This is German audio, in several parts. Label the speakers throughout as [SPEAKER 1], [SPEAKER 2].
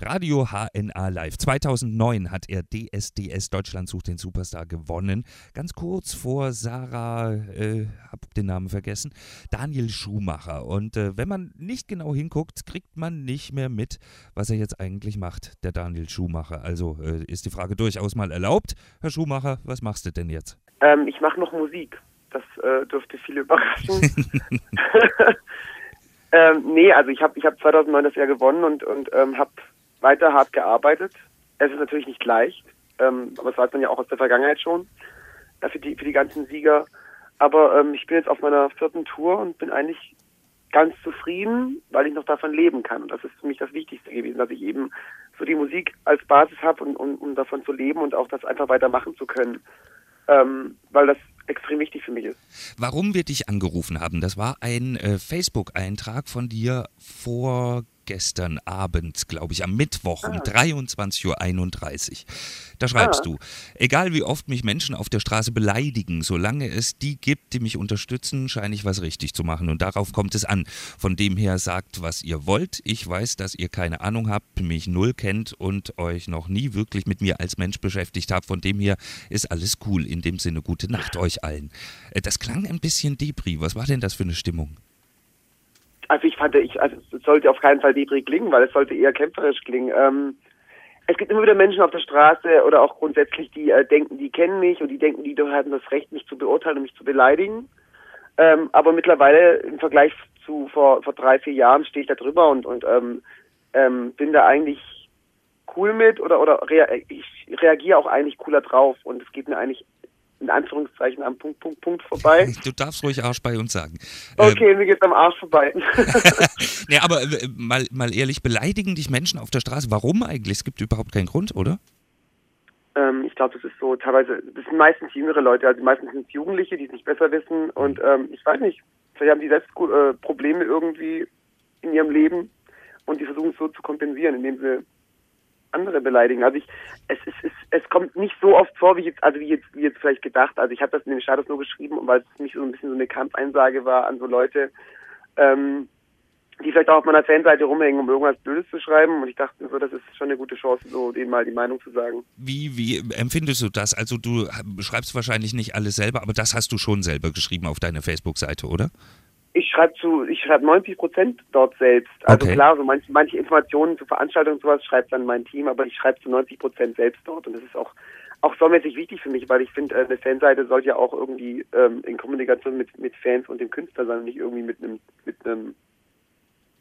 [SPEAKER 1] Radio HNA Live. 2009 hat er DSDS Deutschland sucht den Superstar gewonnen. Ganz kurz vor Sarah, äh, hab den Namen vergessen, Daniel Schumacher. Und äh, wenn man nicht genau hinguckt, kriegt man nicht mehr mit, was er jetzt eigentlich macht, der Daniel Schumacher. Also äh, ist die Frage durchaus mal erlaubt. Herr Schumacher, was machst du denn jetzt?
[SPEAKER 2] Ähm, ich mache noch Musik. Das äh, dürfte viele überraschen. ähm, nee, also ich habe ich hab 2009 das Jahr gewonnen und, und ähm, habe weiter hart gearbeitet. Es ist natürlich nicht leicht, ähm, aber das weiß man ja auch aus der Vergangenheit schon, äh, für, die, für die ganzen Sieger. Aber ähm, ich bin jetzt auf meiner vierten Tour und bin eigentlich ganz zufrieden, weil ich noch davon leben kann. Und das ist für mich das Wichtigste gewesen, dass ich eben so die Musik als Basis habe und um, um davon zu leben und auch das einfach weitermachen zu können. Ähm, weil das extrem wichtig für mich ist.
[SPEAKER 1] Warum wir dich angerufen haben, das war ein äh, Facebook-Eintrag von dir vor gestern Abend, glaube ich, am Mittwoch ah. um 23.31 Uhr. Da schreibst ah. du, egal wie oft mich Menschen auf der Straße beleidigen, solange es die gibt, die mich unterstützen, scheine ich was richtig zu machen. Und darauf kommt es an. Von dem her sagt, was ihr wollt. Ich weiß, dass ihr keine Ahnung habt, mich null kennt und euch noch nie wirklich mit mir als Mensch beschäftigt habt. Von dem her ist alles cool. In dem Sinne, gute Nacht euch allen. Äh, das klang ein bisschen Debris. Was war denn das für eine Stimmung?
[SPEAKER 2] Also ich fand, ich, also es sollte auf keinen Fall Debris klingen, weil es sollte eher kämpferisch klingen. Ähm, es gibt immer wieder Menschen auf der Straße oder auch grundsätzlich, die äh, denken, die kennen mich und die denken, die haben das Recht, mich zu beurteilen und mich zu beleidigen. Ähm, aber mittlerweile im Vergleich zu vor, vor drei, vier Jahren stehe ich da drüber und, und ähm, ähm, bin da eigentlich cool mit oder oder rea ich reagiere auch eigentlich cooler drauf und es geht mir eigentlich in Anführungszeichen am Punkt, Punkt, Punkt vorbei.
[SPEAKER 1] Du darfst ruhig Arsch bei uns sagen.
[SPEAKER 2] Okay, ähm, mir geht's am Arsch vorbei.
[SPEAKER 1] nee, aber äh, mal, mal ehrlich, beleidigen dich Menschen auf der Straße? Warum eigentlich? Es gibt überhaupt keinen Grund, oder?
[SPEAKER 2] Ähm, ich glaube, das ist so teilweise, das sind meistens jüngere Leute, also meistens sind es Jugendliche, die es nicht besser wissen und ähm, ich weiß nicht, vielleicht haben die selbst äh, Probleme irgendwie in ihrem Leben und die versuchen es so zu kompensieren, indem sie andere beleidigen. Also ich, es, es, es, es kommt nicht so oft vor, wie jetzt, also wie jetzt, wie jetzt vielleicht gedacht. Also ich habe das in den Status nur geschrieben, weil es mich so ein bisschen so eine Kampfeinsage war an so Leute, ähm, die vielleicht auch auf meiner Fanseite rumhängen, um irgendwas Blödes zu schreiben. Und ich dachte so, das ist schon eine gute Chance, so denen mal die Meinung zu sagen.
[SPEAKER 1] Wie, wie empfindest du das? Also du schreibst wahrscheinlich nicht alles selber, aber das hast du schon selber geschrieben auf deiner Facebook-Seite, oder?
[SPEAKER 2] Ich schreibe zu, ich schreibe 90 Prozent dort selbst. Also okay. klar, so manche, manche Informationen zu Veranstaltungen und sowas schreibt dann mein Team, aber ich schreibe zu 90 Prozent selbst dort und das ist auch auch saumäßig wichtig für mich, weil ich finde, äh, eine Fanseite sollte ja auch irgendwie ähm, in Kommunikation mit mit Fans und dem Künstler sein, nicht irgendwie mit einem mit einem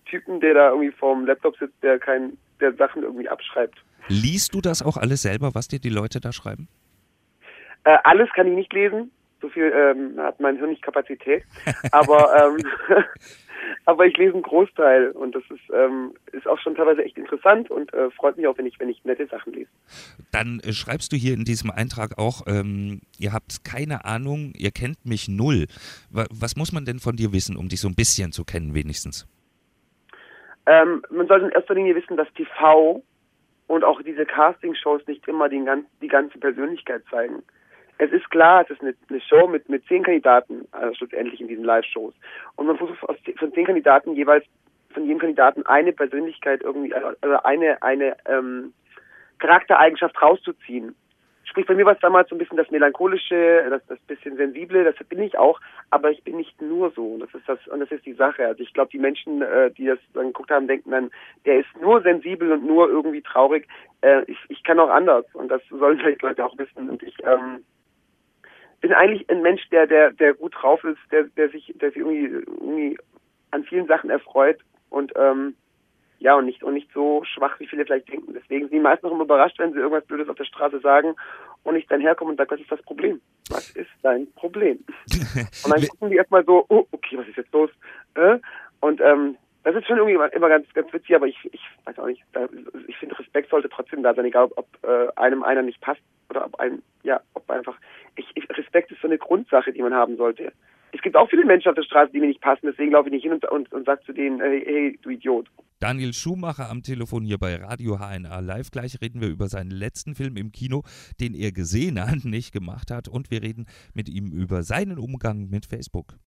[SPEAKER 2] Typen, der da irgendwie vorm Laptop sitzt, der kein, der Sachen irgendwie abschreibt.
[SPEAKER 1] Liest du das auch alles selber, was dir die Leute da schreiben?
[SPEAKER 2] Äh, alles kann ich nicht lesen so viel ähm, hat mein Hirn nicht Kapazität. Aber ähm, aber ich lese einen Großteil und das ist ähm, ist auch schon teilweise echt interessant und äh, freut mich auch, wenn ich wenn ich nette Sachen lese.
[SPEAKER 1] Dann äh, schreibst du hier in diesem Eintrag auch, ähm, ihr habt keine Ahnung, ihr kennt mich null. Was muss man denn von dir wissen, um dich so ein bisschen zu kennen, wenigstens?
[SPEAKER 2] Ähm, man sollte in erster Linie wissen, dass TV und auch diese Castingshows nicht immer die, die ganze Persönlichkeit zeigen es ist klar, es ist eine, eine Show mit, mit zehn Kandidaten, also schlussendlich in diesen Live-Shows. Und man versucht aus, von zehn Kandidaten jeweils von jedem Kandidaten eine Persönlichkeit irgendwie, also eine, eine ähm, Charaktereigenschaft rauszuziehen. Sprich, bei mir war es damals so ein bisschen das Melancholische, das, das bisschen Sensible, das bin ich auch, aber ich bin nicht nur so. Und das ist das, und das ist die Sache. Also ich glaube, die Menschen, äh, die das dann geguckt haben, denken dann, der ist nur sensibel und nur irgendwie traurig. Äh, ich, ich kann auch anders. Und das sollen vielleicht Leute auch wissen. Und ich, ähm, bin eigentlich ein Mensch, der, der, der gut drauf ist, der, der sich, der sich irgendwie, irgendwie an vielen Sachen erfreut und ähm, ja und nicht und nicht so schwach, wie viele vielleicht denken. Deswegen sind die meisten noch immer überrascht, wenn sie irgendwas Blödes auf der Straße sagen und ich dann herkomme und sage, was ist das Problem? Was ist dein Problem? und dann gucken die erstmal so, oh, okay, was ist jetzt los? Äh? Und ähm, das ist schon irgendwie immer ganz, ganz witzig, aber ich, ich weiß auch nicht, ich finde Respekt sollte trotzdem da sein, egal ob, ob äh, einem einer nicht passt oder ob einem, ja, ob einfach, ich, ich, Respekt ist so eine Grundsache, die man haben sollte. Es gibt auch viele Menschen auf der Straße, die mir nicht passen, deswegen laufe ich nicht hin und, und, und sage zu denen, hey, hey, du Idiot.
[SPEAKER 1] Daniel Schumacher am Telefon hier bei Radio HNA Live. Gleich reden wir über seinen letzten Film im Kino, den er gesehen hat, nicht gemacht hat. Und wir reden mit ihm über seinen Umgang mit Facebook.